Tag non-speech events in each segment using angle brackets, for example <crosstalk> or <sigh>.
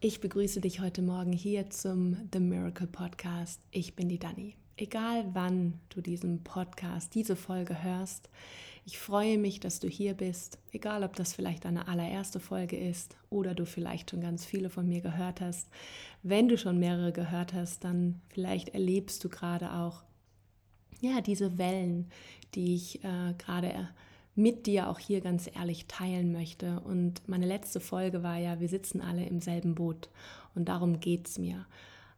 Ich begrüße dich heute Morgen hier zum The Miracle Podcast. Ich bin die Dani. Egal wann du diesen Podcast, diese Folge hörst, ich freue mich, dass du hier bist. Egal, ob das vielleicht deine allererste Folge ist oder du vielleicht schon ganz viele von mir gehört hast. Wenn du schon mehrere gehört hast, dann vielleicht erlebst du gerade auch ja diese Wellen, die ich äh, gerade mit dir auch hier ganz ehrlich teilen möchte. Und meine letzte Folge war ja, wir sitzen alle im selben Boot. Und darum geht es mir.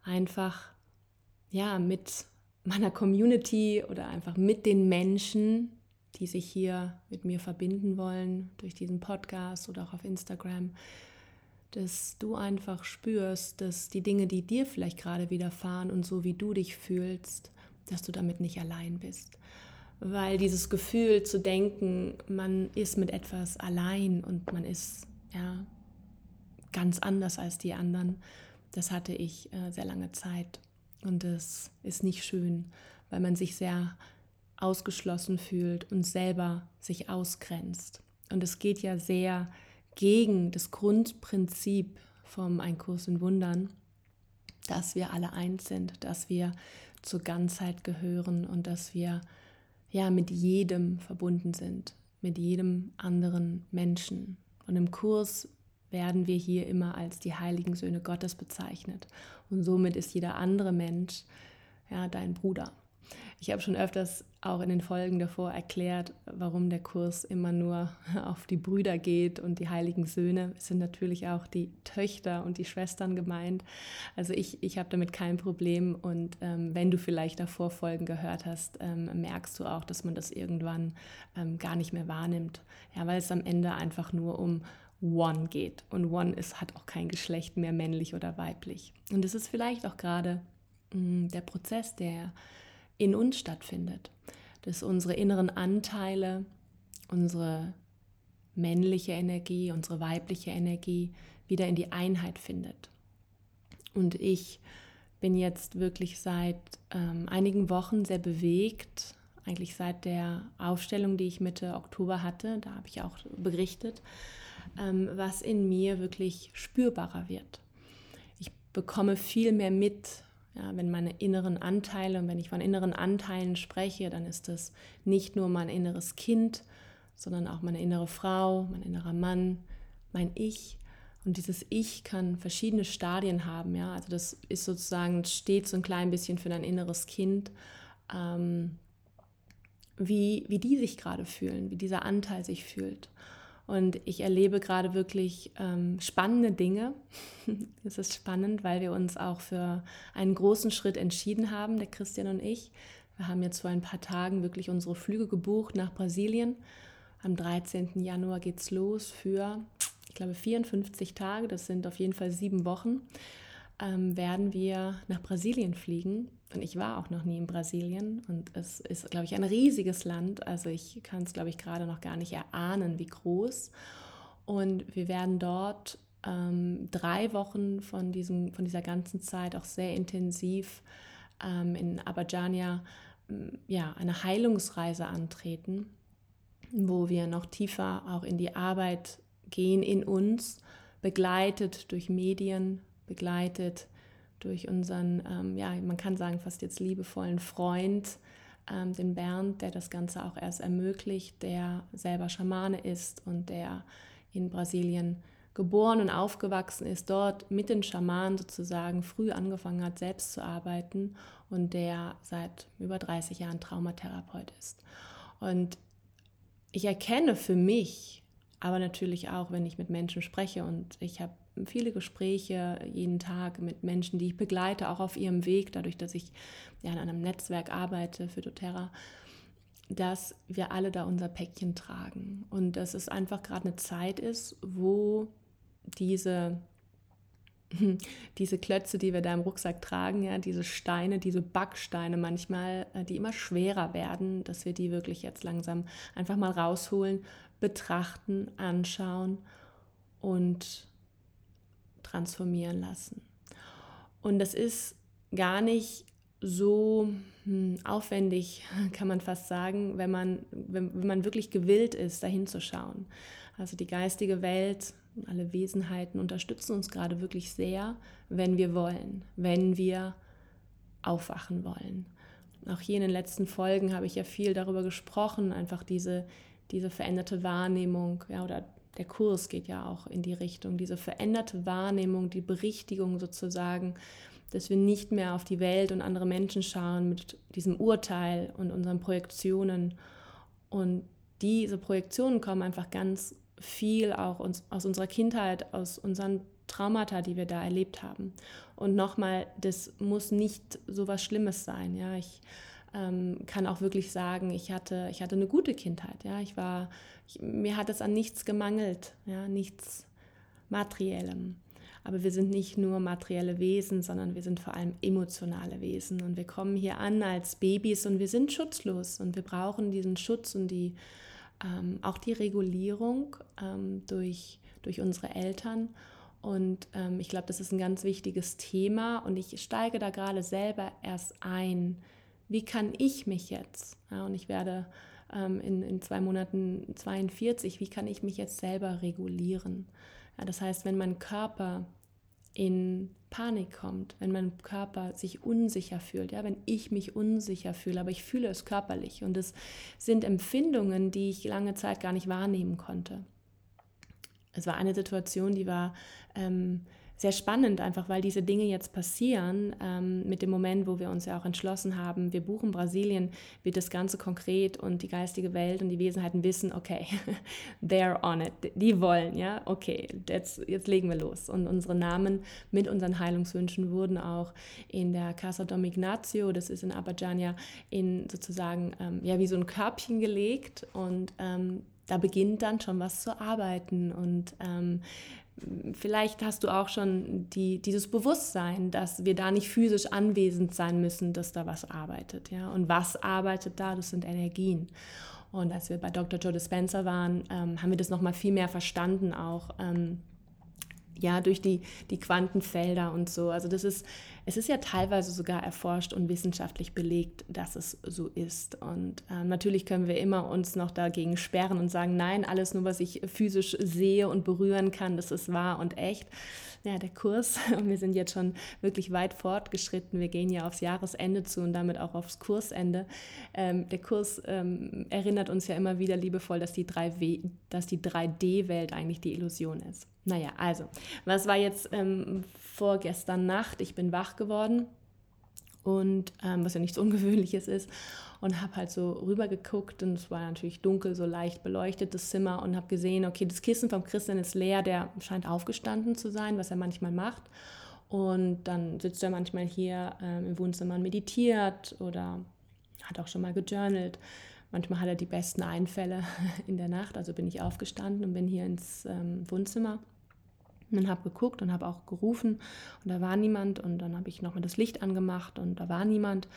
Einfach, ja, mit meiner Community oder einfach mit den Menschen, die sich hier mit mir verbinden wollen, durch diesen Podcast oder auch auf Instagram, dass du einfach spürst, dass die Dinge, die dir vielleicht gerade widerfahren und so wie du dich fühlst, dass du damit nicht allein bist weil dieses Gefühl zu denken, man ist mit etwas allein und man ist ja ganz anders als die anderen, das hatte ich äh, sehr lange Zeit und das ist nicht schön, weil man sich sehr ausgeschlossen fühlt und selber sich ausgrenzt. Und es geht ja sehr gegen das Grundprinzip vom Ein Kurs in Wundern, dass wir alle eins sind, dass wir zur Ganzheit gehören und dass wir ja mit jedem verbunden sind, mit jedem anderen Menschen. Und im Kurs werden wir hier immer als die heiligen Söhne Gottes bezeichnet. Und somit ist jeder andere Mensch ja dein Bruder. Ich habe schon öfters auch in den Folgen davor erklärt, warum der Kurs immer nur <laughs> auf die Brüder geht und die heiligen Söhne. Es sind natürlich auch die Töchter und die Schwestern gemeint. Also ich, ich habe damit kein Problem. Und ähm, wenn du vielleicht davor Folgen gehört hast, ähm, merkst du auch, dass man das irgendwann ähm, gar nicht mehr wahrnimmt. Ja, weil es am Ende einfach nur um One geht. Und One ist, hat auch kein Geschlecht mehr, männlich oder weiblich. Und es ist vielleicht auch gerade mm, der Prozess, der in uns stattfindet. Dass unsere inneren Anteile, unsere männliche Energie, unsere weibliche Energie wieder in die Einheit findet. Und ich bin jetzt wirklich seit ähm, einigen Wochen sehr bewegt, eigentlich seit der Aufstellung, die ich Mitte Oktober hatte, da habe ich auch berichtet, ähm, was in mir wirklich spürbarer wird. Ich bekomme viel mehr mit, ja, wenn meine inneren Anteile, und wenn ich von inneren Anteilen spreche, dann ist das nicht nur mein inneres Kind, sondern auch meine innere Frau, mein innerer Mann, mein Ich. Und dieses Ich kann verschiedene Stadien haben. Ja? Also das ist sozusagen, steht so ein klein bisschen für dein inneres Kind, ähm, wie, wie die sich gerade fühlen, wie dieser Anteil sich fühlt. Und ich erlebe gerade wirklich ähm, spannende Dinge. <laughs> es ist spannend, weil wir uns auch für einen großen Schritt entschieden haben, der Christian und ich. Wir haben jetzt vor ein paar Tagen wirklich unsere Flüge gebucht nach Brasilien. Am 13. Januar geht es los für, ich glaube, 54 Tage. Das sind auf jeden Fall sieben Wochen ähm, werden wir nach Brasilien fliegen. Und ich war auch noch nie in Brasilien und es ist, glaube ich, ein riesiges Land. Also ich kann es, glaube ich, gerade noch gar nicht erahnen, wie groß. Und wir werden dort ähm, drei Wochen von, diesem, von dieser ganzen Zeit auch sehr intensiv ähm, in Abadjania ja, eine Heilungsreise antreten, wo wir noch tiefer auch in die Arbeit gehen in uns, begleitet durch Medien, begleitet durch unseren, ähm, ja, man kann sagen, fast jetzt liebevollen Freund, ähm, den Bernd, der das Ganze auch erst ermöglicht, der selber Schamane ist und der in Brasilien geboren und aufgewachsen ist, dort mit den Schamanen sozusagen früh angefangen hat, selbst zu arbeiten und der seit über 30 Jahren Traumatherapeut ist. Und ich erkenne für mich, aber natürlich auch, wenn ich mit Menschen spreche und ich habe viele Gespräche jeden Tag mit Menschen, die ich begleite, auch auf ihrem Weg, dadurch, dass ich ja in einem Netzwerk arbeite für doTERRA, dass wir alle da unser Päckchen tragen. Und dass es einfach gerade eine Zeit ist, wo diese <laughs> diese Klötze, die wir da im Rucksack tragen, ja, diese Steine, diese Backsteine manchmal, äh, die immer schwerer werden, dass wir die wirklich jetzt langsam einfach mal rausholen, betrachten, anschauen und transformieren lassen. Und das ist gar nicht so hm, aufwendig, <laughs> kann man fast sagen, wenn man, wenn, wenn man wirklich gewillt ist, dahin zu schauen. Also die geistige Welt alle Wesenheiten unterstützen uns gerade wirklich sehr, wenn wir wollen, wenn wir aufwachen wollen. Auch hier in den letzten Folgen habe ich ja viel darüber gesprochen, einfach diese, diese veränderte Wahrnehmung, ja, oder der Kurs geht ja auch in die Richtung, diese veränderte Wahrnehmung, die Berichtigung sozusagen, dass wir nicht mehr auf die Welt und andere Menschen schauen mit diesem Urteil und unseren Projektionen. Und diese Projektionen kommen einfach ganz viel auch aus unserer Kindheit, aus unseren Traumata, die wir da erlebt haben. Und nochmal, das muss nicht so was Schlimmes sein. Ja, ich ähm, kann auch wirklich sagen, ich hatte, ich hatte eine gute Kindheit. Ja, ich war, ich, mir hat es an nichts gemangelt, ja, nichts Materiellem. Aber wir sind nicht nur materielle Wesen, sondern wir sind vor allem emotionale Wesen. Und wir kommen hier an als Babys und wir sind schutzlos und wir brauchen diesen Schutz und die, ähm, auch die Regulierung ähm, durch, durch unsere Eltern. Und ähm, ich glaube, das ist ein ganz wichtiges Thema und ich steige da gerade selber erst ein. Wie kann ich mich jetzt, ja, und ich werde ähm, in, in zwei Monaten 42, wie kann ich mich jetzt selber regulieren? Ja, das heißt, wenn mein Körper in Panik kommt, wenn mein Körper sich unsicher fühlt, ja, wenn ich mich unsicher fühle, aber ich fühle es körperlich und es sind Empfindungen, die ich lange Zeit gar nicht wahrnehmen konnte. Es war eine Situation, die war ähm, sehr spannend, einfach weil diese Dinge jetzt passieren. Ähm, mit dem Moment, wo wir uns ja auch entschlossen haben, wir buchen Brasilien, wird das Ganze konkret und die geistige Welt und die Wesenheiten wissen, okay, <laughs> they're on it. Die wollen, ja, okay, jetzt, jetzt legen wir los. Und unsere Namen mit unseren Heilungswünschen wurden auch in der Casa Dom Ignacio, das ist in Abadjania, in sozusagen, ähm, ja, wie so ein Körbchen gelegt und ähm, da beginnt dann schon was zu arbeiten und ähm, vielleicht hast du auch schon die, dieses Bewusstsein, dass wir da nicht physisch anwesend sein müssen, dass da was arbeitet. Ja? Und was arbeitet da? Das sind Energien. Und als wir bei Dr. Joe Dispenza waren, ähm, haben wir das nochmal viel mehr verstanden, auch ähm, ja, durch die, die Quantenfelder und so. Also das ist, es ist ja teilweise sogar erforscht und wissenschaftlich belegt, dass es so ist. Und äh, natürlich können wir immer uns noch dagegen sperren und sagen, nein, alles nur, was ich physisch sehe und berühren kann, das ist wahr und echt. Ja, der Kurs, <laughs> wir sind jetzt schon wirklich weit fortgeschritten. Wir gehen ja aufs Jahresende zu und damit auch aufs Kursende. Ähm, der Kurs ähm, erinnert uns ja immer wieder liebevoll, dass die, 3W, dass die 3D-Welt eigentlich die Illusion ist. Naja, also, was war jetzt ähm, vorgestern Nacht? Ich bin wach geworden und ähm, was ja nichts <laughs> Ungewöhnliches ist und habe halt so rüber geguckt und es war natürlich dunkel, so leicht beleuchtet das Zimmer und habe gesehen, okay, das Kissen vom Christian ist leer, der scheint aufgestanden zu sein, was er manchmal macht. Und dann sitzt er manchmal hier ähm, im Wohnzimmer und meditiert oder hat auch schon mal gejournalt. Manchmal hat er die besten Einfälle <laughs> in der Nacht, also bin ich aufgestanden und bin hier ins ähm, Wohnzimmer und habe geguckt und habe auch gerufen und da war niemand und dann habe ich nochmal das Licht angemacht und da war niemand.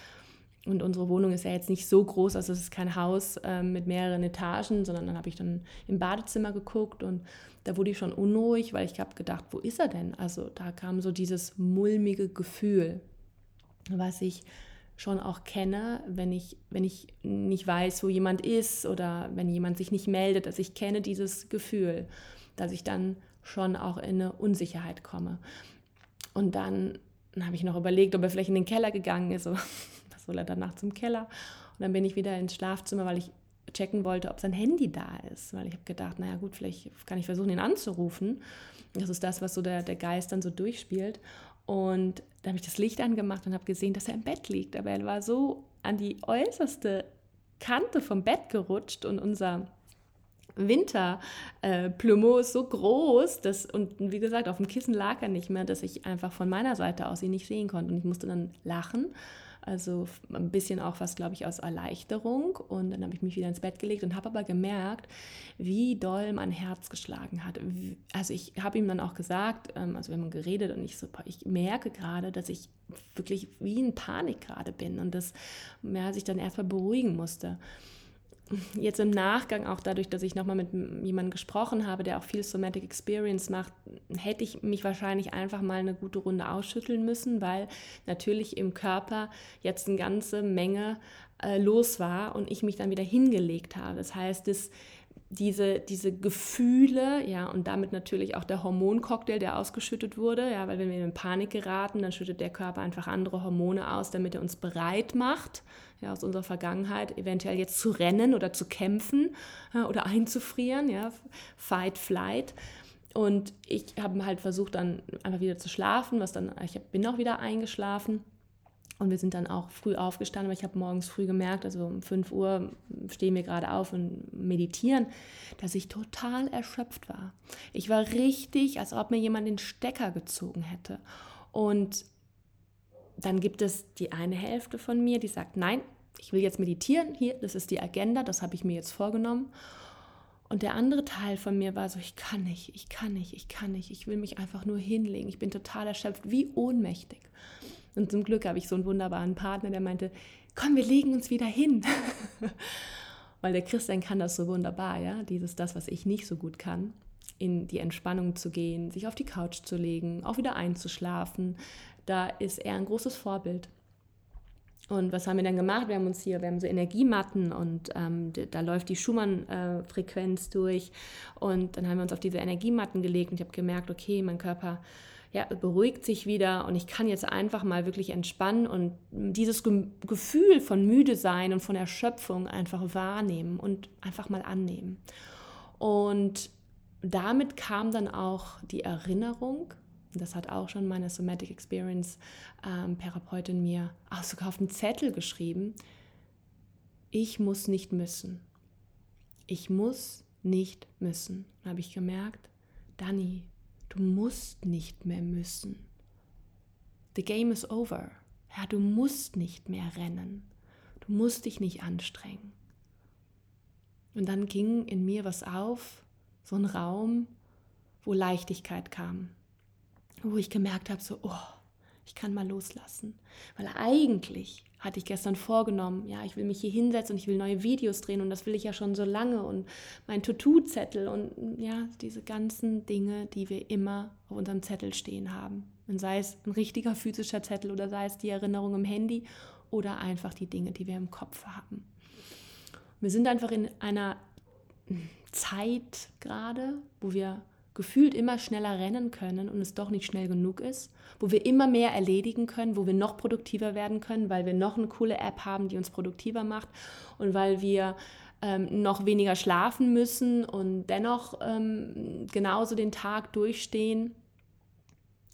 Und unsere Wohnung ist ja jetzt nicht so groß, also es ist kein Haus äh, mit mehreren Etagen, sondern dann habe ich dann im Badezimmer geguckt und da wurde ich schon unruhig, weil ich habe gedacht, wo ist er denn? Also da kam so dieses mulmige Gefühl, was ich schon auch kenne, wenn ich, wenn ich nicht weiß, wo jemand ist oder wenn jemand sich nicht meldet. Also ich kenne dieses Gefühl, dass ich dann schon auch in eine Unsicherheit komme. Und dann, dann habe ich noch überlegt, ob er vielleicht in den Keller gegangen ist. <laughs> Was soll er danach zum Keller? Und dann bin ich wieder ins Schlafzimmer, weil ich checken wollte, ob sein Handy da ist. Weil ich habe gedacht, naja gut, vielleicht kann ich versuchen, ihn anzurufen. Das ist das, was so der, der Geist dann so durchspielt. Und da habe ich das Licht angemacht und habe gesehen, dass er im Bett liegt. Aber er war so an die äußerste Kante vom Bett gerutscht und unser Winterplumeau äh, ist so groß, dass, und wie gesagt, auf dem Kissen lag er nicht mehr, dass ich einfach von meiner Seite aus ihn nicht sehen konnte. Und ich musste dann lachen. Also ein bisschen auch was, glaube ich, aus Erleichterung. Und dann habe ich mich wieder ins Bett gelegt und habe aber gemerkt, wie doll mein Herz geschlagen hat. Also ich habe ihm dann auch gesagt, ähm, also wir haben geredet und ich so, ich merke gerade, dass ich wirklich wie in Panik gerade bin und dass ja, sich dann erstmal beruhigen musste jetzt im Nachgang, auch dadurch, dass ich nochmal mit jemandem gesprochen habe, der auch viel Somatic Experience macht, hätte ich mich wahrscheinlich einfach mal eine gute Runde ausschütteln müssen, weil natürlich im Körper jetzt eine ganze Menge äh, los war und ich mich dann wieder hingelegt habe. Das heißt, das, diese, diese Gefühle, ja, und damit natürlich auch der Hormoncocktail, der ausgeschüttet wurde, ja, weil wenn wir in Panik geraten, dann schüttet der Körper einfach andere Hormone aus, damit er uns bereit macht, ja, aus unserer Vergangenheit, eventuell jetzt zu rennen oder zu kämpfen ja, oder einzufrieren, ja, Fight, Flight. Und ich habe halt versucht, dann einfach wieder zu schlafen, was dann, ich bin auch wieder eingeschlafen. Und wir sind dann auch früh aufgestanden, weil ich habe morgens früh gemerkt, also um 5 Uhr stehen wir gerade auf und meditieren, dass ich total erschöpft war. Ich war richtig, als ob mir jemand den Stecker gezogen hätte. Und dann gibt es die eine Hälfte von mir, die sagt, nein, ich will jetzt meditieren, hier, das ist die Agenda, das habe ich mir jetzt vorgenommen. Und der andere Teil von mir war so, ich kann nicht, ich kann nicht, ich kann nicht, ich will mich einfach nur hinlegen, ich bin total erschöpft, wie ohnmächtig. Und zum Glück habe ich so einen wunderbaren Partner, der meinte, komm, wir legen uns wieder hin. <laughs> Weil der Christian kann das so wunderbar, ja, dieses, das, was ich nicht so gut kann, in die Entspannung zu gehen, sich auf die Couch zu legen, auch wieder einzuschlafen. Da ist er ein großes Vorbild. Und was haben wir dann gemacht? Wir haben uns hier, wir haben so Energiematten und ähm, da läuft die Schumann-Frequenz äh, durch. Und dann haben wir uns auf diese Energiematten gelegt und ich habe gemerkt, okay, mein Körper ja, beruhigt sich wieder und ich kann jetzt einfach mal wirklich entspannen und dieses Ge Gefühl von müde sein und von Erschöpfung einfach wahrnehmen und einfach mal annehmen. Und damit kam dann auch die Erinnerung, das hat auch schon meine Somatic Experience ähm, Therapeutin mir auch sogar auf einen Zettel geschrieben, ich muss nicht müssen. Ich muss nicht müssen. Dann habe ich gemerkt, Dani, du musst nicht mehr müssen. The game is over. Ja, du musst nicht mehr rennen. Du musst dich nicht anstrengen. Und dann ging in mir was auf, so ein Raum, wo Leichtigkeit kam wo ich gemerkt habe, so, oh, ich kann mal loslassen. Weil eigentlich hatte ich gestern vorgenommen, ja, ich will mich hier hinsetzen und ich will neue Videos drehen und das will ich ja schon so lange und mein To-Do-Zettel und ja, diese ganzen Dinge, die wir immer auf unserem Zettel stehen haben. Und sei es ein richtiger physischer Zettel oder sei es die Erinnerung im Handy oder einfach die Dinge, die wir im Kopf haben. Wir sind einfach in einer Zeit gerade, wo wir gefühlt immer schneller rennen können und es doch nicht schnell genug ist, wo wir immer mehr erledigen können, wo wir noch produktiver werden können, weil wir noch eine coole App haben, die uns produktiver macht und weil wir ähm, noch weniger schlafen müssen und dennoch ähm, genauso den Tag durchstehen.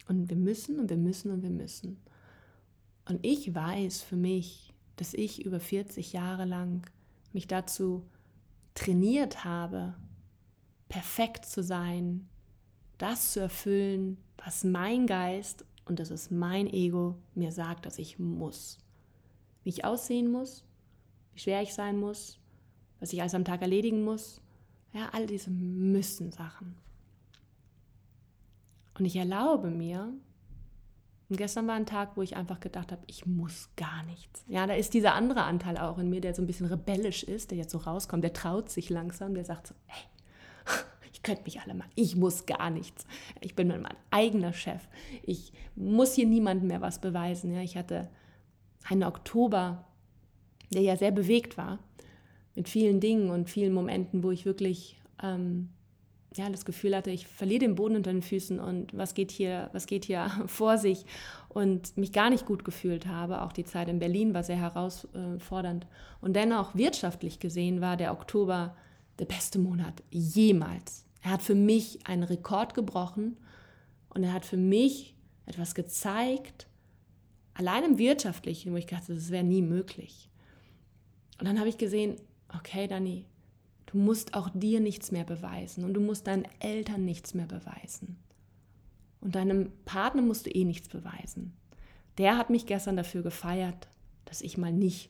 Und wir müssen und wir müssen und wir müssen. Und ich weiß für mich, dass ich über 40 Jahre lang mich dazu trainiert habe, perfekt zu sein, das zu erfüllen, was mein Geist und das ist mein Ego mir sagt, dass ich muss. Wie ich aussehen muss, wie schwer ich sein muss, was ich alles am Tag erledigen muss. Ja, all diese müssen Sachen. Und ich erlaube mir, und gestern war ein Tag, wo ich einfach gedacht habe, ich muss gar nichts. Ja, da ist dieser andere Anteil auch in mir, der so ein bisschen rebellisch ist, der jetzt so rauskommt, der traut sich langsam, der sagt so, hey, ich könnte mich alle machen. Ich muss gar nichts. Ich bin mein eigener Chef. Ich muss hier niemandem mehr was beweisen. Ja, ich hatte einen Oktober, der ja sehr bewegt war, mit vielen Dingen und vielen Momenten, wo ich wirklich ähm, ja, das Gefühl hatte, ich verliere den Boden unter den Füßen und was geht hier, was geht hier <laughs> vor sich und mich gar nicht gut gefühlt habe. Auch die Zeit in Berlin war sehr herausfordernd. Und dennoch wirtschaftlich gesehen war der Oktober der beste Monat jemals. Er hat für mich einen Rekord gebrochen und er hat für mich etwas gezeigt, allein im Wirtschaftlichen, wo ich dachte, das wäre nie möglich. Und dann habe ich gesehen, okay, Dani, du musst auch dir nichts mehr beweisen und du musst deinen Eltern nichts mehr beweisen. Und deinem Partner musst du eh nichts beweisen. Der hat mich gestern dafür gefeiert, dass ich mal nicht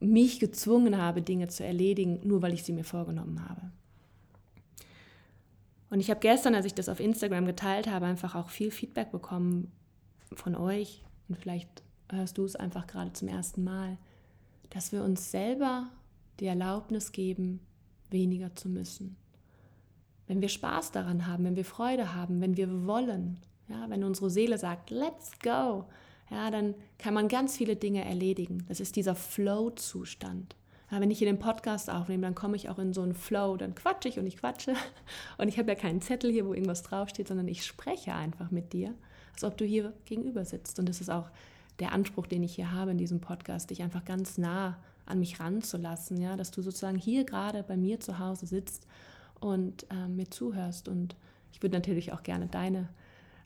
mich gezwungen habe, Dinge zu erledigen, nur weil ich sie mir vorgenommen habe. Und ich habe gestern, als ich das auf Instagram geteilt habe, einfach auch viel Feedback bekommen von euch. Und vielleicht hörst du es einfach gerade zum ersten Mal, dass wir uns selber die Erlaubnis geben, weniger zu müssen. Wenn wir Spaß daran haben, wenn wir Freude haben, wenn wir wollen, ja, wenn unsere Seele sagt, let's go, ja, dann kann man ganz viele Dinge erledigen. Das ist dieser Flow-Zustand. Wenn ich hier den Podcast aufnehme, dann komme ich auch in so einen Flow, dann quatsche ich und ich quatsche. <laughs> Und ich habe ja keinen Zettel hier, wo irgendwas draufsteht, sondern ich spreche einfach mit dir, als ob du hier gegenüber sitzt. Und das ist auch der Anspruch, den ich hier habe in diesem Podcast, dich einfach ganz nah an mich ranzulassen, ja, dass du sozusagen hier gerade bei mir zu Hause sitzt und äh, mir zuhörst. Und ich würde natürlich auch gerne deine,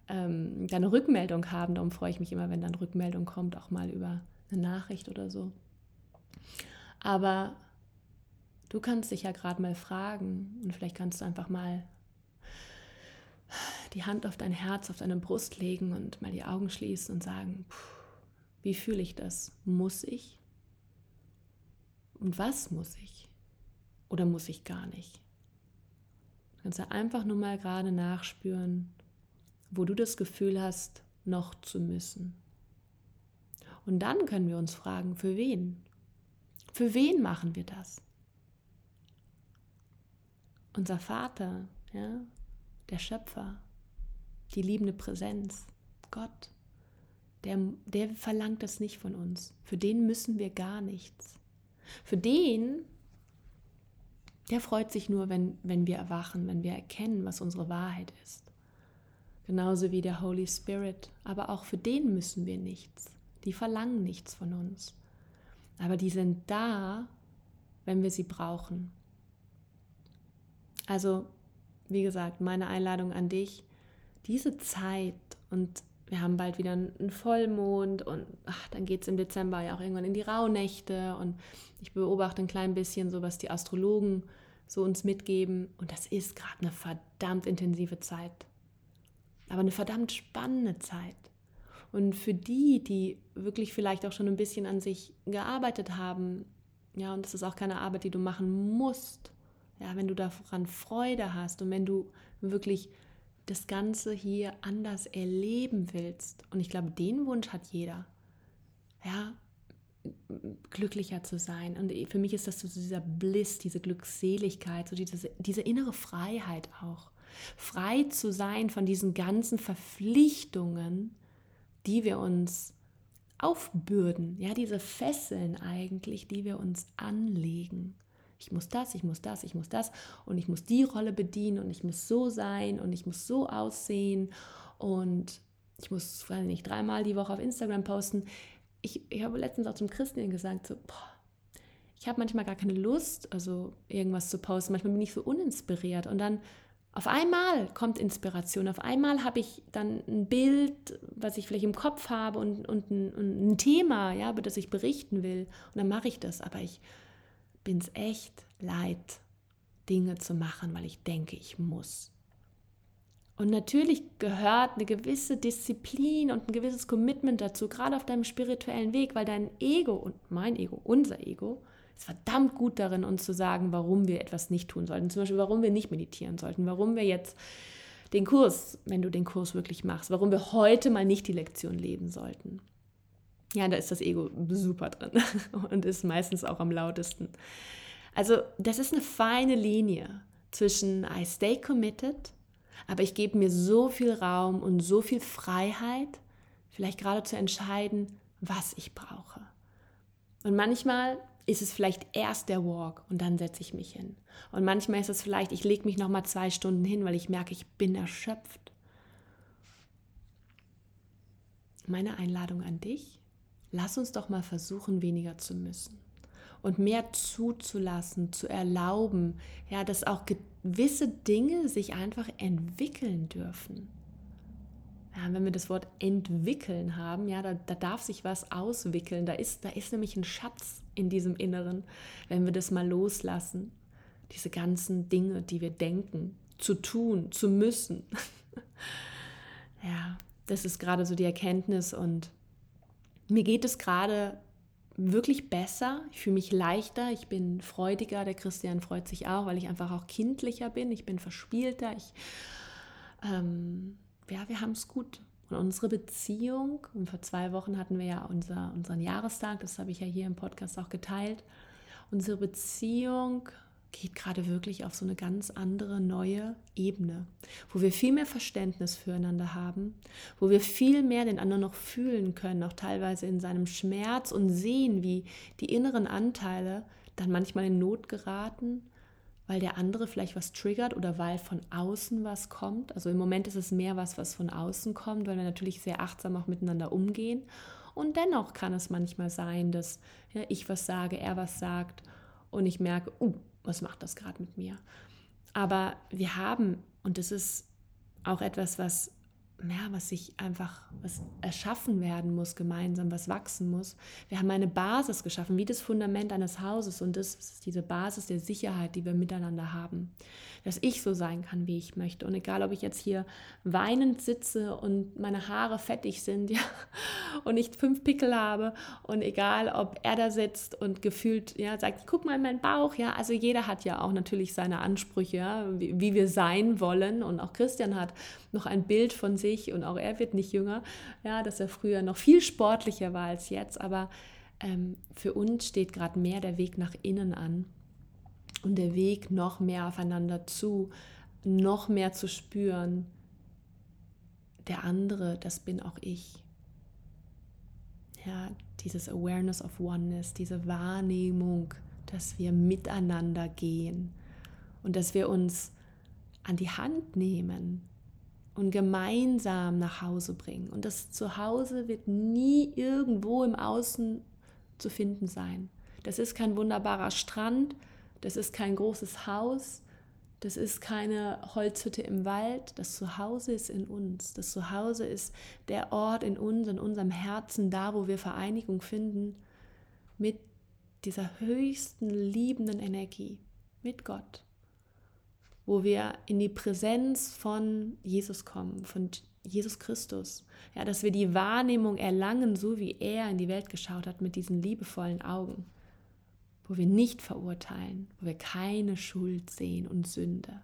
ähm, deine Rückmeldung haben. Darum freue ich mich immer, wenn dann Rückmeldung kommt, auch mal über eine Nachricht oder so. Aber du kannst dich ja gerade mal fragen und vielleicht kannst du einfach mal die Hand auf dein Herz, auf deine Brust legen und mal die Augen schließen und sagen, wie fühle ich das? Muss ich? Und was muss ich? Oder muss ich gar nicht? Du kannst ja einfach nur mal gerade nachspüren, wo du das Gefühl hast, noch zu müssen. Und dann können wir uns fragen, für wen? Für wen machen wir das? Unser Vater, ja, der Schöpfer, die liebende Präsenz, Gott, der, der verlangt das nicht von uns. Für den müssen wir gar nichts. Für den, der freut sich nur, wenn, wenn wir erwachen, wenn wir erkennen, was unsere Wahrheit ist. Genauso wie der Holy Spirit. Aber auch für den müssen wir nichts. Die verlangen nichts von uns aber die sind da, wenn wir sie brauchen. Also, wie gesagt, meine Einladung an dich, diese Zeit und wir haben bald wieder einen Vollmond und ach, dann geht es im Dezember ja auch irgendwann in die Rauhnächte und ich beobachte ein klein bisschen so, was die Astrologen so uns mitgeben und das ist gerade eine verdammt intensive Zeit, aber eine verdammt spannende Zeit. Und für die, die wirklich vielleicht auch schon ein bisschen an sich gearbeitet haben, ja, und das ist auch keine Arbeit, die du machen musst, ja, wenn du daran Freude hast und wenn du wirklich das Ganze hier anders erleben willst. Und ich glaube, den Wunsch hat jeder. Ja, glücklicher zu sein. Und für mich ist das so dieser Bliss, diese Glückseligkeit, so diese, diese innere Freiheit auch. Frei zu sein von diesen ganzen Verpflichtungen, die wir uns aufbürden, ja, diese Fesseln eigentlich, die wir uns anlegen. Ich muss das, ich muss das, ich muss das und ich muss die Rolle bedienen und ich muss so sein und ich muss so aussehen und ich muss, weiß nicht, dreimal die Woche auf Instagram posten. Ich, ich habe letztens auch zum Christian gesagt, so, boah, ich habe manchmal gar keine Lust, also irgendwas zu posten. Manchmal bin ich so uninspiriert und dann auf einmal kommt Inspiration, auf einmal habe ich dann ein Bild, was ich vielleicht im Kopf habe und, und, ein, und ein Thema, ja, über das ich berichten will. Und dann mache ich das. Aber ich bin es echt leid, Dinge zu machen, weil ich denke, ich muss. Und natürlich gehört eine gewisse Disziplin und ein gewisses Commitment dazu, gerade auf deinem spirituellen Weg, weil dein Ego und mein Ego, unser Ego, ist verdammt gut darin, uns zu sagen, warum wir etwas nicht tun sollten. Zum Beispiel, warum wir nicht meditieren sollten, warum wir jetzt den Kurs, wenn du den Kurs wirklich machst, warum wir heute mal nicht die Lektion leben sollten. Ja, da ist das Ego super drin <laughs> und ist meistens auch am lautesten. Also das ist eine feine Linie zwischen I stay committed, aber ich gebe mir so viel Raum und so viel Freiheit, vielleicht gerade zu entscheiden, was ich brauche. Und manchmal ist es vielleicht erst der Walk und dann setze ich mich hin. Und manchmal ist es vielleicht, ich lege mich noch mal zwei Stunden hin, weil ich merke, ich bin erschöpft. Meine Einladung an dich, lass uns doch mal versuchen, weniger zu müssen und mehr zuzulassen, zu erlauben, ja, dass auch gewisse Dinge sich einfach entwickeln dürfen ja, wenn wir das Wort entwickeln haben, ja, da, da darf sich was auswickeln. Da ist, da ist nämlich ein Schatz in diesem Inneren, wenn wir das mal loslassen. Diese ganzen Dinge, die wir denken, zu tun, zu müssen. <laughs> ja, das ist gerade so die Erkenntnis und mir geht es gerade wirklich besser. Ich fühle mich leichter, ich bin freudiger. Der Christian freut sich auch, weil ich einfach auch kindlicher bin. Ich bin verspielter. Ich ähm, ja, wir haben es gut. Und unsere Beziehung, und vor zwei Wochen hatten wir ja unser, unseren Jahrestag, das habe ich ja hier im Podcast auch geteilt, unsere Beziehung geht gerade wirklich auf so eine ganz andere neue Ebene, wo wir viel mehr Verständnis füreinander haben, wo wir viel mehr den anderen noch fühlen können, auch teilweise in seinem Schmerz und sehen, wie die inneren Anteile dann manchmal in Not geraten, weil der andere vielleicht was triggert oder weil von außen was kommt. Also im Moment ist es mehr was, was von außen kommt, weil wir natürlich sehr achtsam auch miteinander umgehen. Und dennoch kann es manchmal sein, dass ja, ich was sage, er was sagt und ich merke, uh, was macht das gerade mit mir? Aber wir haben, und das ist auch etwas, was ja, was sich einfach, was erschaffen werden muss gemeinsam, was wachsen muss. Wir haben eine Basis geschaffen, wie das Fundament eines Hauses. Und das ist diese Basis der Sicherheit, die wir miteinander haben. Dass ich so sein kann, wie ich möchte. Und egal, ob ich jetzt hier weinend sitze und meine Haare fettig sind, <laughs> ja, und ich fünf Pickel habe. Und egal, ob er da sitzt und gefühlt, ja, sagt, guck mal in meinen Bauch, ja, also jeder hat ja auch natürlich seine Ansprüche, ja, wie, wie wir sein wollen. Und auch Christian hat noch ein Bild von sich und auch er wird nicht jünger, ja, dass er früher noch viel sportlicher war als jetzt, aber ähm, für uns steht gerade mehr der Weg nach innen an und der Weg noch mehr aufeinander zu, noch mehr zu spüren, der andere, das bin auch ich. Ja, dieses Awareness of Oneness, diese Wahrnehmung, dass wir miteinander gehen und dass wir uns an die Hand nehmen und gemeinsam nach Hause bringen. Und das Zuhause wird nie irgendwo im Außen zu finden sein. Das ist kein wunderbarer Strand, das ist kein großes Haus, das ist keine Holzhütte im Wald. Das Zuhause ist in uns. Das Zuhause ist der Ort in uns, in unserem Herzen, da, wo wir Vereinigung finden mit dieser höchsten liebenden Energie, mit Gott wo wir in die Präsenz von Jesus kommen, von Jesus Christus. Ja, dass wir die Wahrnehmung erlangen, so wie er in die Welt geschaut hat, mit diesen liebevollen Augen. Wo wir nicht verurteilen, wo wir keine Schuld sehen und Sünde.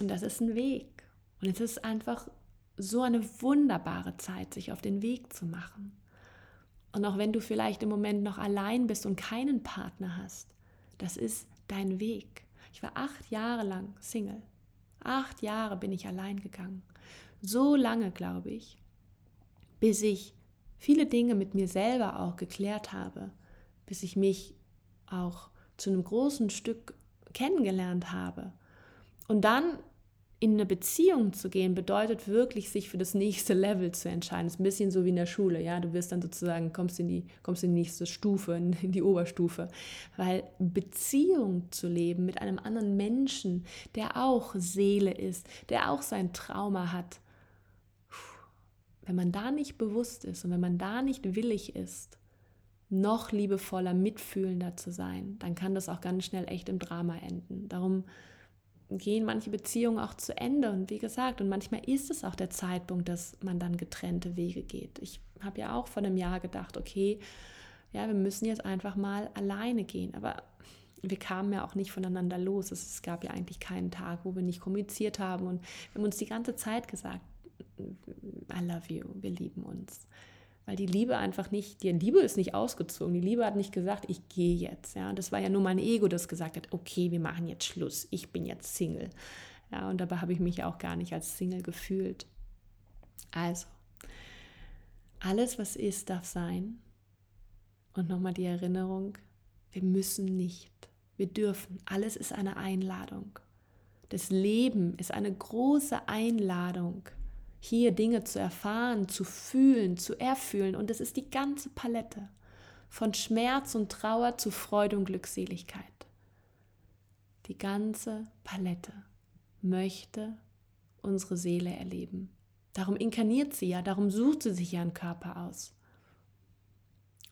Und das ist ein Weg. Und es ist einfach so eine wunderbare Zeit, sich auf den Weg zu machen. Und auch wenn du vielleicht im Moment noch allein bist und keinen Partner hast, das ist dein Weg. Ich war acht Jahre lang Single. Acht Jahre bin ich allein gegangen. So lange, glaube ich, bis ich viele Dinge mit mir selber auch geklärt habe, bis ich mich auch zu einem großen Stück kennengelernt habe. Und dann in eine Beziehung zu gehen, bedeutet wirklich, sich für das nächste Level zu entscheiden. Das ist ein bisschen so wie in der Schule, ja. Du wirst dann sozusagen, kommst in die, kommst in die nächste Stufe, in die Oberstufe. Weil Beziehung zu leben mit einem anderen Menschen, der auch Seele ist, der auch sein Trauma hat, wenn man da nicht bewusst ist und wenn man da nicht willig ist, noch liebevoller, mitfühlender zu sein, dann kann das auch ganz schnell echt im Drama enden. Darum gehen manche Beziehungen auch zu Ende. Und wie gesagt, und manchmal ist es auch der Zeitpunkt, dass man dann getrennte Wege geht. Ich habe ja auch vor einem Jahr gedacht, okay, ja, wir müssen jetzt einfach mal alleine gehen. Aber wir kamen ja auch nicht voneinander los. Es gab ja eigentlich keinen Tag, wo wir nicht kommuniziert haben. Und wir haben uns die ganze Zeit gesagt, I love you, wir lieben uns weil die Liebe einfach nicht, die Liebe ist nicht ausgezogen. Die Liebe hat nicht gesagt, ich gehe jetzt. Ja, das war ja nur mein Ego, das gesagt hat, okay, wir machen jetzt Schluss. Ich bin jetzt Single. Ja, und dabei habe ich mich auch gar nicht als Single gefühlt. Also, alles, was ist, darf sein. Und nochmal die Erinnerung, wir müssen nicht, wir dürfen. Alles ist eine Einladung. Das Leben ist eine große Einladung hier Dinge zu erfahren, zu fühlen, zu erfühlen. Und es ist die ganze Palette von Schmerz und Trauer zu Freude und Glückseligkeit. Die ganze Palette möchte unsere Seele erleben. Darum inkarniert sie ja, darum sucht sie sich einen Körper aus.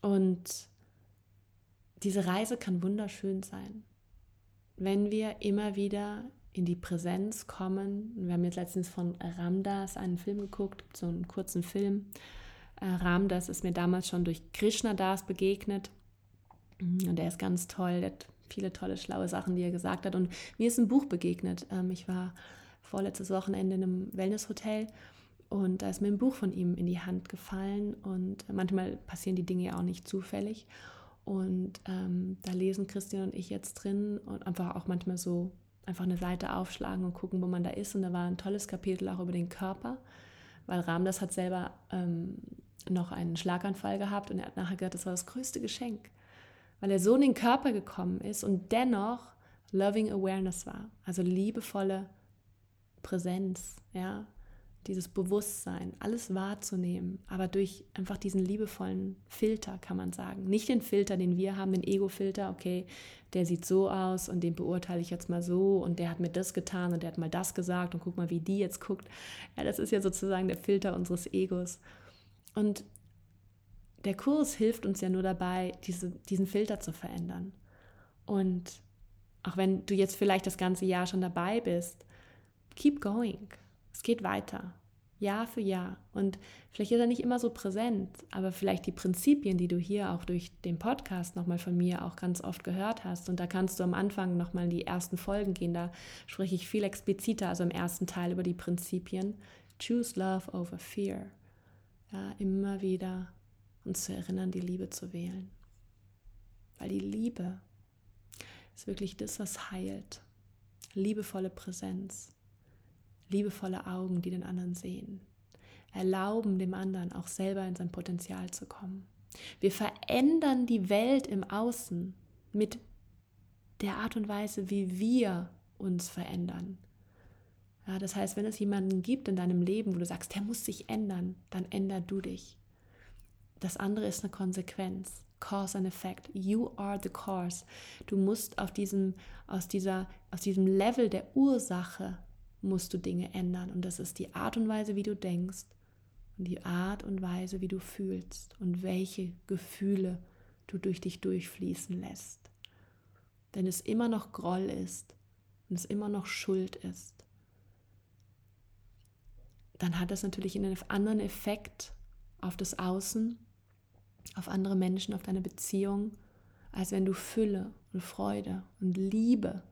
Und diese Reise kann wunderschön sein, wenn wir immer wieder in die Präsenz kommen. Wir haben jetzt letztens von Ramdas einen Film geguckt, so einen kurzen Film. Äh, Ramdas ist mir damals schon durch Krishna Das begegnet. Und der ist ganz toll, der hat viele tolle, schlaue Sachen, die er gesagt hat. Und mir ist ein Buch begegnet. Ähm, ich war vorletztes Wochenende in einem Wellnesshotel und da ist mir ein Buch von ihm in die Hand gefallen. Und manchmal passieren die Dinge ja auch nicht zufällig. Und ähm, da lesen Christian und ich jetzt drin und einfach auch manchmal so einfach eine Seite aufschlagen und gucken, wo man da ist. Und da war ein tolles Kapitel auch über den Körper, weil Ramdas hat selber ähm, noch einen Schlaganfall gehabt und er hat nachher gesagt, das war das größte Geschenk, weil er so in den Körper gekommen ist und dennoch loving awareness war, also liebevolle Präsenz, ja, dieses Bewusstsein, alles wahrzunehmen, aber durch einfach diesen liebevollen Filter, kann man sagen. Nicht den Filter, den wir haben, den Ego-Filter, okay, der sieht so aus und den beurteile ich jetzt mal so und der hat mir das getan und der hat mal das gesagt und guck mal, wie die jetzt guckt. Ja, das ist ja sozusagen der Filter unseres Egos. Und der Kurs hilft uns ja nur dabei, diese, diesen Filter zu verändern. Und auch wenn du jetzt vielleicht das ganze Jahr schon dabei bist, keep going. Es geht weiter, Jahr für Jahr. Und vielleicht ist er nicht immer so präsent, aber vielleicht die Prinzipien, die du hier auch durch den Podcast nochmal von mir auch ganz oft gehört hast. Und da kannst du am Anfang nochmal in die ersten Folgen gehen. Da spreche ich viel expliziter, also im ersten Teil über die Prinzipien. Choose love over fear. Ja, immer wieder uns zu erinnern, die Liebe zu wählen. Weil die Liebe ist wirklich das, was heilt. Liebevolle Präsenz liebevolle Augen, die den anderen sehen. Erlauben dem anderen auch selber in sein Potenzial zu kommen. Wir verändern die Welt im Außen mit der Art und Weise, wie wir uns verändern. Ja, das heißt, wenn es jemanden gibt in deinem Leben, wo du sagst, der muss sich ändern, dann änder du dich. Das andere ist eine Konsequenz. Cause and Effect. You are the cause. Du musst auf diesem, aus, dieser, aus diesem Level der Ursache musst du Dinge ändern. Und das ist die Art und Weise, wie du denkst und die Art und Weise, wie du fühlst und welche Gefühle du durch dich durchfließen lässt. Wenn es immer noch Groll ist und es immer noch Schuld ist, dann hat das natürlich einen anderen Effekt auf das Außen, auf andere Menschen, auf deine Beziehung, als wenn du Fülle und Freude und Liebe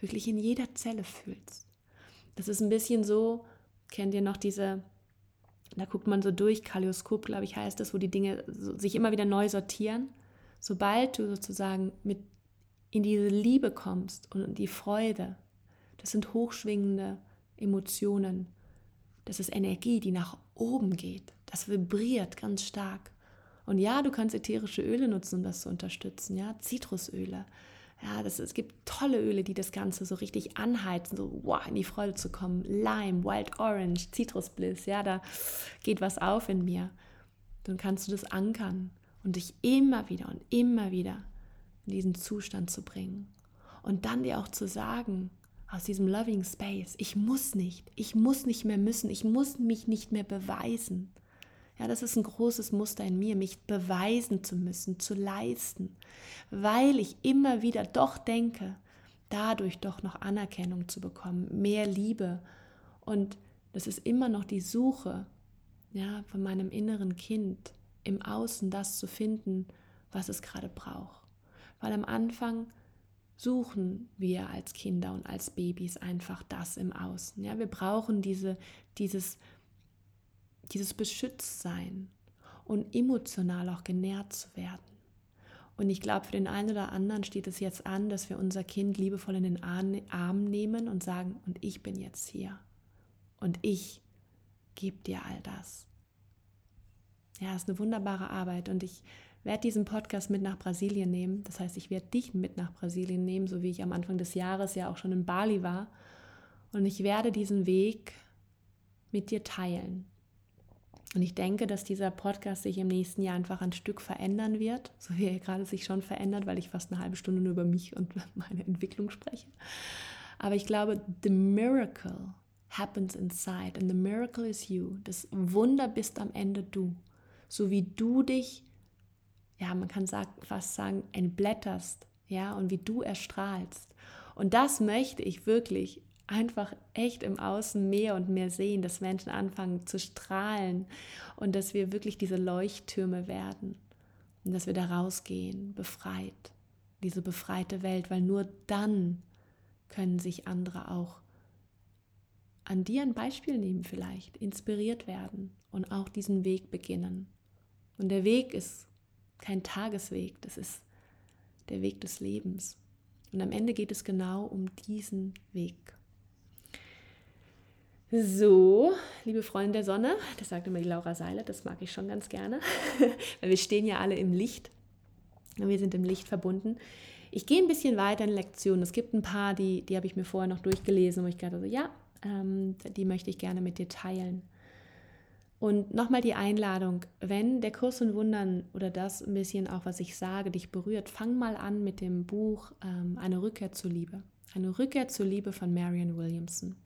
wirklich in jeder Zelle fühlst. Das ist ein bisschen so, kennt ihr noch diese, da guckt man so durch, Kaleidoskop, glaube ich, heißt das, wo die Dinge so, sich immer wieder neu sortieren. Sobald du sozusagen mit in diese Liebe kommst und die Freude, das sind hochschwingende Emotionen. Das ist Energie, die nach oben geht. Das vibriert ganz stark. Und ja, du kannst ätherische Öle nutzen, um das zu unterstützen, ja, Zitrusöle. Ja, das, es gibt tolle Öle, die das Ganze so richtig anheizen, so wow, in die Freude zu kommen. Lime, Wild Orange, Zitrusbliss, ja, da geht was auf in mir. Dann kannst du das ankern und dich immer wieder und immer wieder in diesen Zustand zu bringen. Und dann dir auch zu sagen, aus diesem Loving Space, ich muss nicht, ich muss nicht mehr müssen, ich muss mich nicht mehr beweisen. Ja, das ist ein großes Muster in mir, mich beweisen zu müssen, zu leisten, weil ich immer wieder doch denke, dadurch doch noch Anerkennung zu bekommen, mehr Liebe. Und das ist immer noch die Suche ja, von meinem inneren Kind im Außen das zu finden, was es gerade braucht. Weil am Anfang suchen wir als Kinder und als Babys einfach das im Außen. Ja, wir brauchen diese, dieses dieses Beschütztsein und emotional auch genährt zu werden. Und ich glaube, für den einen oder anderen steht es jetzt an, dass wir unser Kind liebevoll in den Arm nehmen und sagen, und ich bin jetzt hier. Und ich gebe dir all das. Ja, ist eine wunderbare Arbeit und ich werde diesen Podcast mit nach Brasilien nehmen. Das heißt, ich werde dich mit nach Brasilien nehmen, so wie ich am Anfang des Jahres ja auch schon in Bali war. Und ich werde diesen Weg mit dir teilen. Und ich denke, dass dieser Podcast sich im nächsten Jahr einfach ein Stück verändern wird, so wie er gerade sich schon verändert, weil ich fast eine halbe Stunde nur über mich und <laughs> meine Entwicklung spreche. Aber ich glaube, the miracle happens inside and the miracle is you. Das Wunder bist am Ende du. So wie du dich, ja, man kann fast sagen, entblätterst, ja, und wie du erstrahlst. Und das möchte ich wirklich einfach echt im Außen mehr und mehr sehen, dass Menschen anfangen zu strahlen und dass wir wirklich diese Leuchttürme werden und dass wir da rausgehen, befreit, diese befreite Welt, weil nur dann können sich andere auch an dir ein Beispiel nehmen vielleicht, inspiriert werden und auch diesen Weg beginnen. Und der Weg ist kein Tagesweg, das ist der Weg des Lebens. Und am Ende geht es genau um diesen Weg. So, liebe Freunde der Sonne, das sagt immer die Laura Seiler, das mag ich schon ganz gerne, <laughs> weil wir stehen ja alle im Licht. Wir sind im Licht verbunden. Ich gehe ein bisschen weiter in Lektionen. Es gibt ein paar, die, die habe ich mir vorher noch durchgelesen, wo ich gerade so, ja, ähm, die möchte ich gerne mit dir teilen. Und nochmal die Einladung, wenn der Kurs in Wundern oder das ein bisschen auch, was ich sage, dich berührt, fang mal an mit dem Buch ähm, Eine Rückkehr zur Liebe. Eine Rückkehr zur Liebe von Marion Williamson.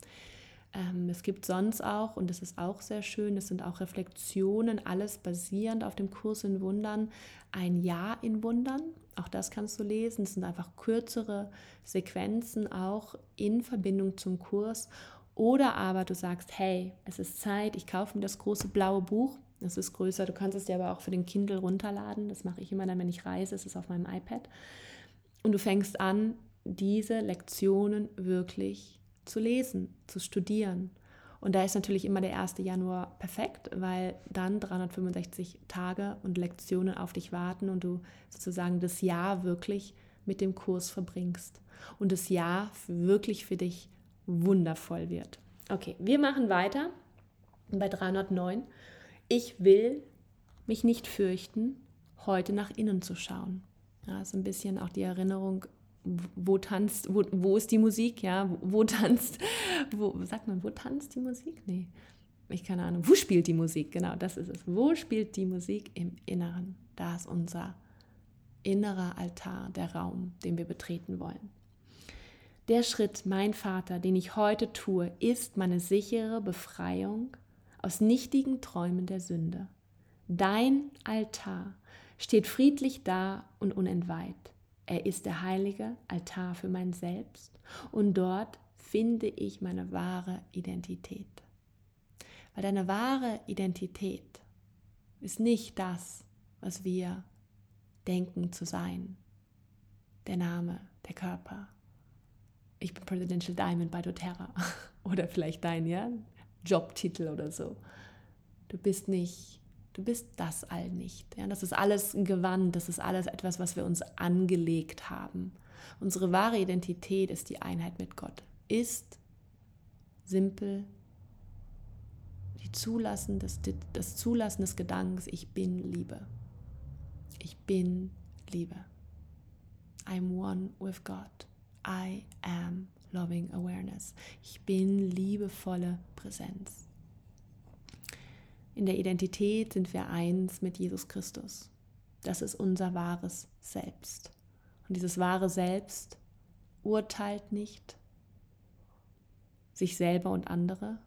Ähm, es gibt sonst auch, und das ist auch sehr schön, es sind auch Reflexionen, alles basierend auf dem Kurs in Wundern, ein Jahr in Wundern. Auch das kannst du lesen. Es sind einfach kürzere Sequenzen auch in Verbindung zum Kurs. Oder aber du sagst, hey, es ist Zeit, ich kaufe mir das große blaue Buch. Das ist größer. Du kannst es dir aber auch für den Kindle runterladen. Das mache ich immer dann, wenn ich reise. Es ist auf meinem iPad. Und du fängst an, diese Lektionen wirklich zu lesen, zu studieren. Und da ist natürlich immer der 1. Januar perfekt, weil dann 365 Tage und Lektionen auf dich warten und du sozusagen das Jahr wirklich mit dem Kurs verbringst. Und das Jahr wirklich für dich wundervoll wird. Okay, wir machen weiter bei 309. Ich will mich nicht fürchten, heute nach innen zu schauen. Ja, ist ein bisschen auch die Erinnerung, wo tanzt, wo, wo ist die Musik, ja, wo, wo tanzt, wo, sagt man, wo tanzt die Musik? Nee, ich keine Ahnung, wo spielt die Musik? Genau, das ist es. Wo spielt die Musik im Inneren? Da ist unser innerer Altar, der Raum, den wir betreten wollen. Der Schritt, mein Vater, den ich heute tue, ist meine sichere Befreiung aus nichtigen Träumen der Sünde. Dein Altar steht friedlich da und unentweiht. Er ist der heilige Altar für mein Selbst und dort finde ich meine wahre Identität. Weil deine wahre Identität ist nicht das, was wir denken zu sein. Der Name, der Körper, ich bin Presidential Diamond bei doTERRA <laughs> oder vielleicht dein ja, Jobtitel oder so. Du bist nicht, du bist das all nicht. Ja, das ist alles ein Gewand, das ist alles etwas, was wir uns angelegt haben. Unsere wahre Identität ist die Einheit mit Gott. Ist simpel die Zulassen des, das Zulassen des Gedankens, ich bin Liebe. Ich bin Liebe. I'm one with God. I am loving awareness. Ich bin liebevolle Präsenz. In der Identität sind wir eins mit Jesus Christus. Das ist unser wahres Selbst. Und dieses wahre Selbst urteilt nicht sich selber und andere,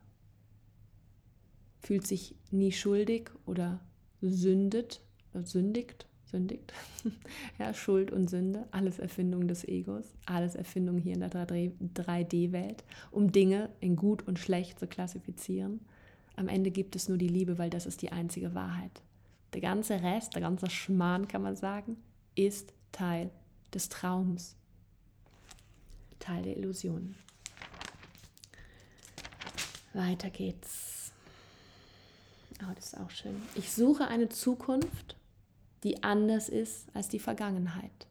fühlt sich nie schuldig oder sündet, sündigt, sündigt. <laughs> ja, Schuld und Sünde, alles Erfindung des Egos, alles Erfindung hier in der 3D-Welt, um Dinge in gut und schlecht zu klassifizieren. Am Ende gibt es nur die Liebe, weil das ist die einzige Wahrheit. Der ganze Rest, der ganze Schmarrn, kann man sagen, ist Teil des Traums, Teil der Illusion. Weiter geht's. Oh, das ist auch schön. Ich suche eine Zukunft, die anders ist als die Vergangenheit.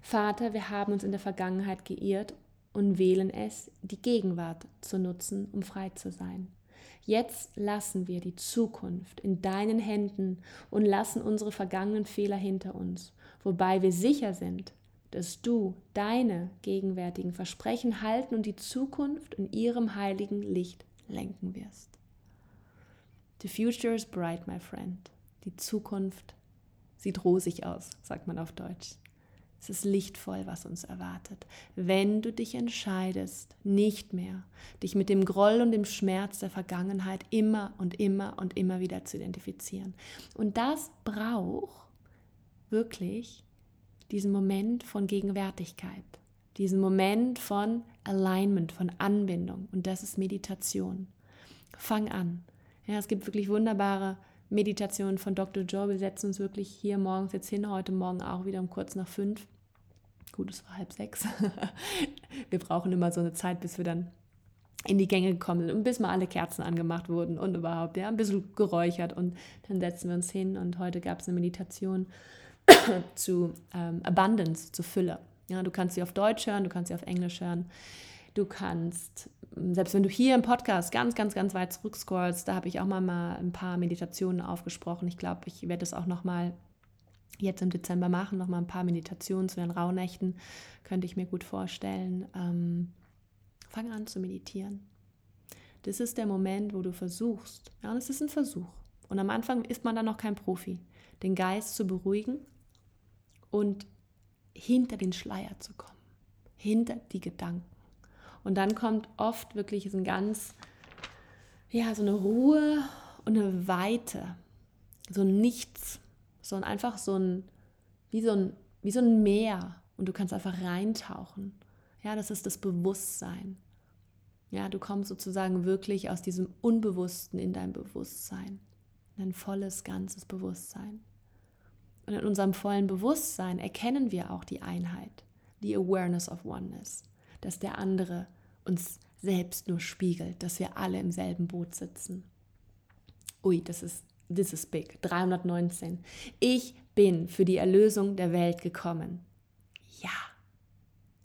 Vater, wir haben uns in der Vergangenheit geirrt und wählen es, die Gegenwart zu nutzen, um frei zu sein. Jetzt lassen wir die Zukunft in deinen Händen und lassen unsere vergangenen Fehler hinter uns, wobei wir sicher sind, dass du deine gegenwärtigen Versprechen halten und die Zukunft in ihrem heiligen Licht lenken wirst. The future is bright, my friend. Die Zukunft sieht rosig aus, sagt man auf Deutsch. Es ist lichtvoll, was uns erwartet, wenn du dich entscheidest, nicht mehr dich mit dem Groll und dem Schmerz der Vergangenheit immer und immer und immer wieder zu identifizieren. Und das braucht wirklich diesen Moment von Gegenwärtigkeit, diesen Moment von Alignment, von Anbindung. Und das ist Meditation. Fang an. Ja, es gibt wirklich wunderbare Meditation von Dr. Joe. Wir setzen uns wirklich hier morgens jetzt hin, heute Morgen auch wieder um kurz nach fünf. Gut, es war halb sechs. <laughs> wir brauchen immer so eine Zeit, bis wir dann in die Gänge gekommen sind und bis mal alle Kerzen angemacht wurden und überhaupt, ja, ein bisschen geräuchert und dann setzen wir uns hin und heute gab es eine Meditation <coughs> zu ähm, Abundance, zu Fülle. Ja, du kannst sie auf Deutsch hören, du kannst sie auf Englisch hören. Du kannst, selbst wenn du hier im Podcast ganz, ganz, ganz weit zurückscrollst, da habe ich auch mal, mal ein paar Meditationen aufgesprochen. Ich glaube, ich werde es auch noch mal jetzt im Dezember machen, noch mal ein paar Meditationen zu den Rauhnächten, könnte ich mir gut vorstellen. Ähm, fang an zu meditieren. Das ist der Moment, wo du versuchst, ja, und es ist ein Versuch. Und am Anfang ist man dann noch kein Profi, den Geist zu beruhigen und hinter den Schleier zu kommen, hinter die Gedanken. Und dann kommt oft wirklich so ein ganz, ja, so eine Ruhe und eine Weite, so Nichts, so ein, einfach so ein, wie so ein, wie so ein Meer und du kannst einfach reintauchen. Ja, das ist das Bewusstsein. Ja, du kommst sozusagen wirklich aus diesem Unbewussten in dein Bewusstsein, in ein volles, ganzes Bewusstsein. Und in unserem vollen Bewusstsein erkennen wir auch die Einheit, die Awareness of Oneness, dass der andere uns selbst nur spiegelt, dass wir alle im selben Boot sitzen. Ui, das ist this is big. 319. Ich bin für die Erlösung der Welt gekommen. Ja,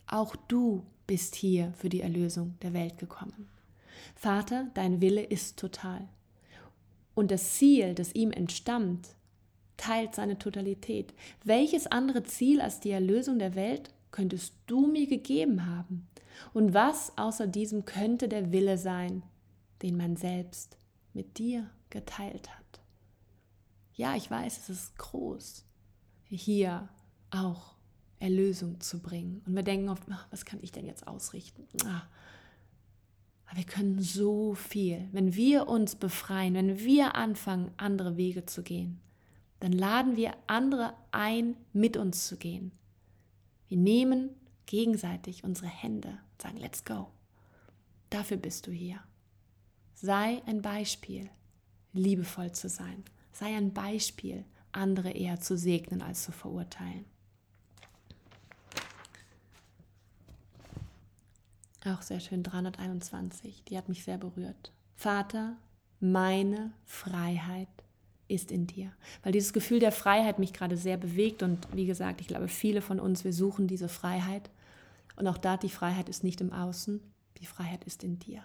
auch du bist hier für die Erlösung der Welt gekommen. Vater, dein Wille ist total. Und das Ziel, das ihm entstammt, teilt seine Totalität. Welches andere Ziel als die Erlösung der Welt könntest du mir gegeben haben? Und was außer diesem könnte der Wille sein, den man selbst mit dir geteilt hat? Ja, ich weiß, es ist groß, hier auch Erlösung zu bringen. Und wir denken oft, ach, was kann ich denn jetzt ausrichten? Ach, aber wir können so viel. Wenn wir uns befreien, wenn wir anfangen, andere Wege zu gehen, dann laden wir andere ein, mit uns zu gehen. Wir nehmen gegenseitig unsere Hände und sagen, let's go. Dafür bist du hier. Sei ein Beispiel, liebevoll zu sein. Sei ein Beispiel, andere eher zu segnen als zu verurteilen. Auch sehr schön, 321, die hat mich sehr berührt. Vater, meine Freiheit ist in dir. Weil dieses Gefühl der Freiheit mich gerade sehr bewegt und wie gesagt, ich glaube, viele von uns, wir suchen diese Freiheit. Und auch da, die Freiheit ist nicht im Außen, die Freiheit ist in dir.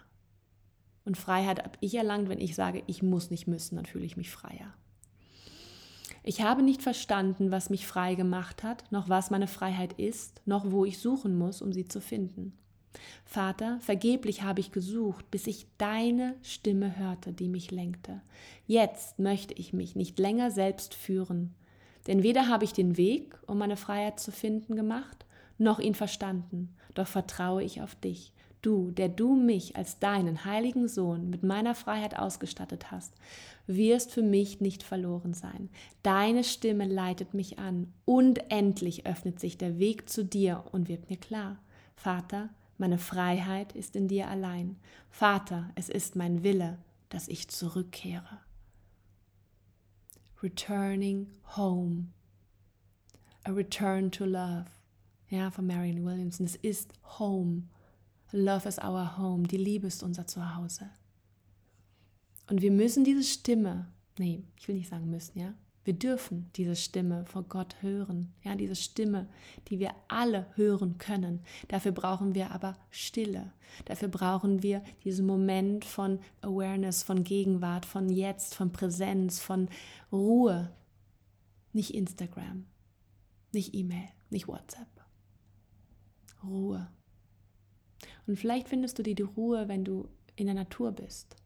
Und Freiheit habe ich erlangt, wenn ich sage, ich muss nicht müssen, dann fühle ich mich freier. Ich habe nicht verstanden, was mich frei gemacht hat, noch was meine Freiheit ist, noch wo ich suchen muss, um sie zu finden. Vater, vergeblich habe ich gesucht, bis ich deine Stimme hörte, die mich lenkte. Jetzt möchte ich mich nicht länger selbst führen, denn weder habe ich den Weg, um meine Freiheit zu finden, gemacht, noch ihn verstanden, doch vertraue ich auf dich, du, der du mich als deinen heiligen Sohn mit meiner Freiheit ausgestattet hast, wirst für mich nicht verloren sein. Deine Stimme leitet mich an und endlich öffnet sich der Weg zu dir und wird mir klar. Vater, meine Freiheit ist in dir allein. Vater, es ist mein Wille, dass ich zurückkehre. Returning home. A return to love. Ja, von Marion Williamson. Es ist home. Love is our home. Die Liebe ist unser Zuhause. Und wir müssen diese Stimme, nee, ich will nicht sagen müssen, ja, wir dürfen diese Stimme vor Gott hören, ja, diese Stimme, die wir alle hören können. Dafür brauchen wir aber Stille. Dafür brauchen wir diesen Moment von Awareness, von Gegenwart, von Jetzt, von Präsenz, von Ruhe. Nicht Instagram, nicht E-Mail, nicht WhatsApp. Ruhe. Und vielleicht findest du die Ruhe, wenn du in der Natur bist.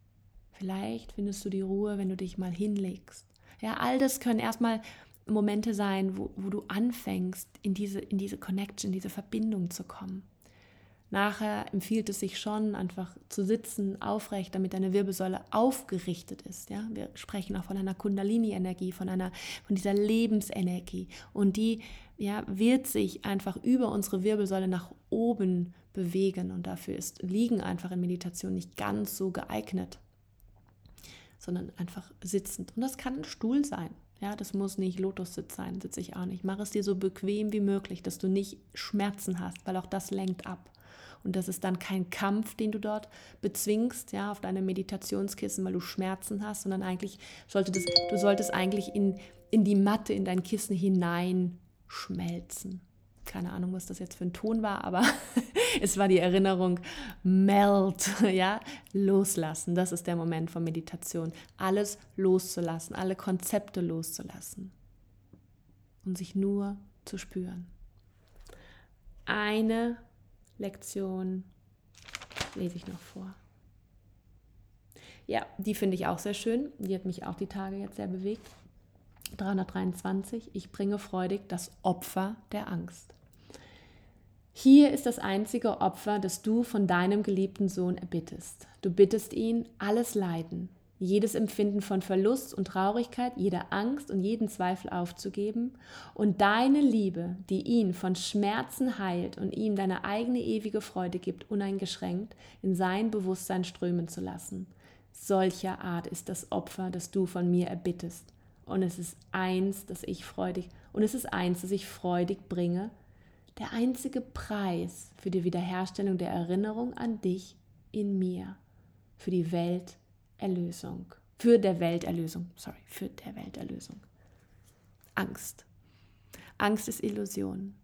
Vielleicht findest du die Ruhe, wenn du dich mal hinlegst. Ja, all das können erstmal Momente sein, wo, wo du anfängst, in diese, in diese Connection, diese Verbindung zu kommen. Nachher empfiehlt es sich schon, einfach zu sitzen, aufrecht, damit deine Wirbelsäule aufgerichtet ist. Ja? Wir sprechen auch von einer Kundalini-Energie, von, von dieser Lebensenergie. Und die ja, wird sich einfach über unsere Wirbelsäule nach oben bewegen. Und dafür ist Liegen einfach in Meditation nicht ganz so geeignet, sondern einfach sitzend. Und das kann ein Stuhl sein. Ja, das muss nicht Lotussitz sein, sitze ich auch nicht. Mach es dir so bequem wie möglich, dass du nicht Schmerzen hast, weil auch das lenkt ab. Und das ist dann kein Kampf, den du dort bezwingst, ja, auf deinem Meditationskissen, weil du Schmerzen hast, sondern eigentlich sollte das, du solltest eigentlich in, in die Matte, in dein Kissen hineinschmelzen keine Ahnung, was das jetzt für ein Ton war, aber <laughs> es war die Erinnerung, melt, <laughs> ja, loslassen. Das ist der Moment von Meditation. Alles loszulassen, alle Konzepte loszulassen. und sich nur zu spüren. Eine Lektion lese ich noch vor. Ja, die finde ich auch sehr schön. Die hat mich auch die Tage jetzt sehr bewegt. 323. Ich bringe freudig das Opfer der Angst. Hier ist das einzige Opfer, das du von deinem geliebten Sohn erbittest. Du bittest ihn, alles Leiden, jedes Empfinden von Verlust und Traurigkeit, jede Angst und jeden Zweifel aufzugeben und deine Liebe, die ihn von Schmerzen heilt und ihm deine eigene ewige Freude gibt, uneingeschränkt in sein Bewusstsein strömen zu lassen. Solcher Art ist das Opfer, das du von mir erbittest. Und es ist eins, das ich freudig, und es ist eins, das ich freudig bringe, der einzige Preis für die Wiederherstellung der Erinnerung an dich in mir, für die Welterlösung, für der Welterlösung, sorry, für der Welterlösung. Angst. Angst ist Illusion.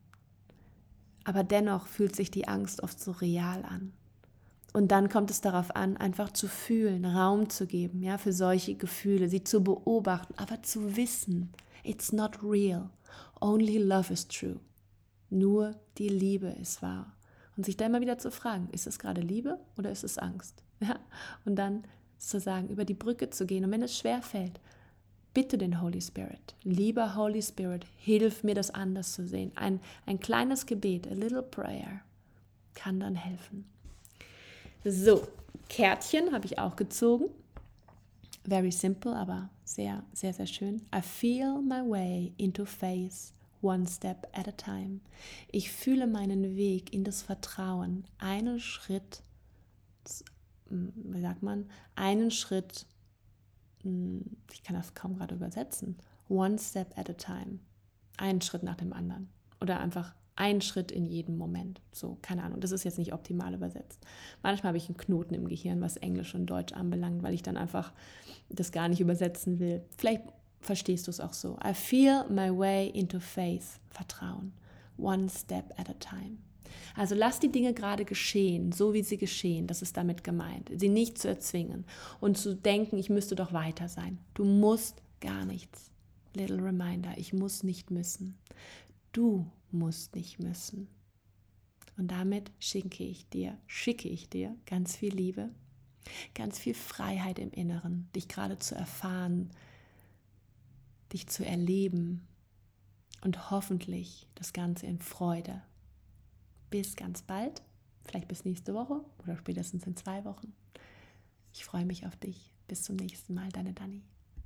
Aber dennoch fühlt sich die Angst oft so real an. Und dann kommt es darauf an, einfach zu fühlen, Raum zu geben, ja, für solche Gefühle, sie zu beobachten, aber zu wissen, it's not real. Only love is true. Nur die Liebe ist wahr. Und sich da immer wieder zu fragen, ist es gerade Liebe oder ist es Angst? <laughs> Ja? Und dann zu sagen, über die Brücke zu gehen. Und wenn es schwer fällt, bitte den Holy Spirit. Lieber Holy Spirit, hilf mir, das anders zu sehen. Ein, ein kleines Gebet, a little prayer, kann dann helfen. So, Kärtchen habe ich auch gezogen. Very simple, aber sehr, sehr, sehr schön. I feel my way into faith one step at a time. Ich fühle meinen Weg in das Vertrauen, einen Schritt, hm, wie sagt man, einen Schritt, hm, ich kann das kaum gerade übersetzen, one step at a time, einen Schritt nach dem anderen oder einfach ein Schritt in jedem Moment. So, keine Ahnung, das ist jetzt nicht optimal übersetzt. Manchmal habe ich einen Knoten im Gehirn, was Englisch und Deutsch anbelangt, weil ich dann einfach das gar nicht übersetzen will. Vielleicht verstehst du es auch so. I feel my way into faith, Vertrauen. One step at a time. Also lass die Dinge gerade geschehen, so wie sie geschehen, das ist damit gemeint. Sie nicht zu erzwingen und zu denken, ich müsste doch weiter sein. Du musst gar nichts. Little reminder, ich muss nicht müssen. Du musst nicht müssen. Und damit schicke ich dir, schicke ich dir ganz viel Liebe, ganz viel Freiheit im Inneren, dich gerade zu erfahren, dich zu erleben und hoffentlich das Ganze in Freude. Bis ganz bald, vielleicht bis nächste Woche oder spätestens in zwei Wochen. Ich freue mich auf dich. Bis zum nächsten Mal, deine Dani.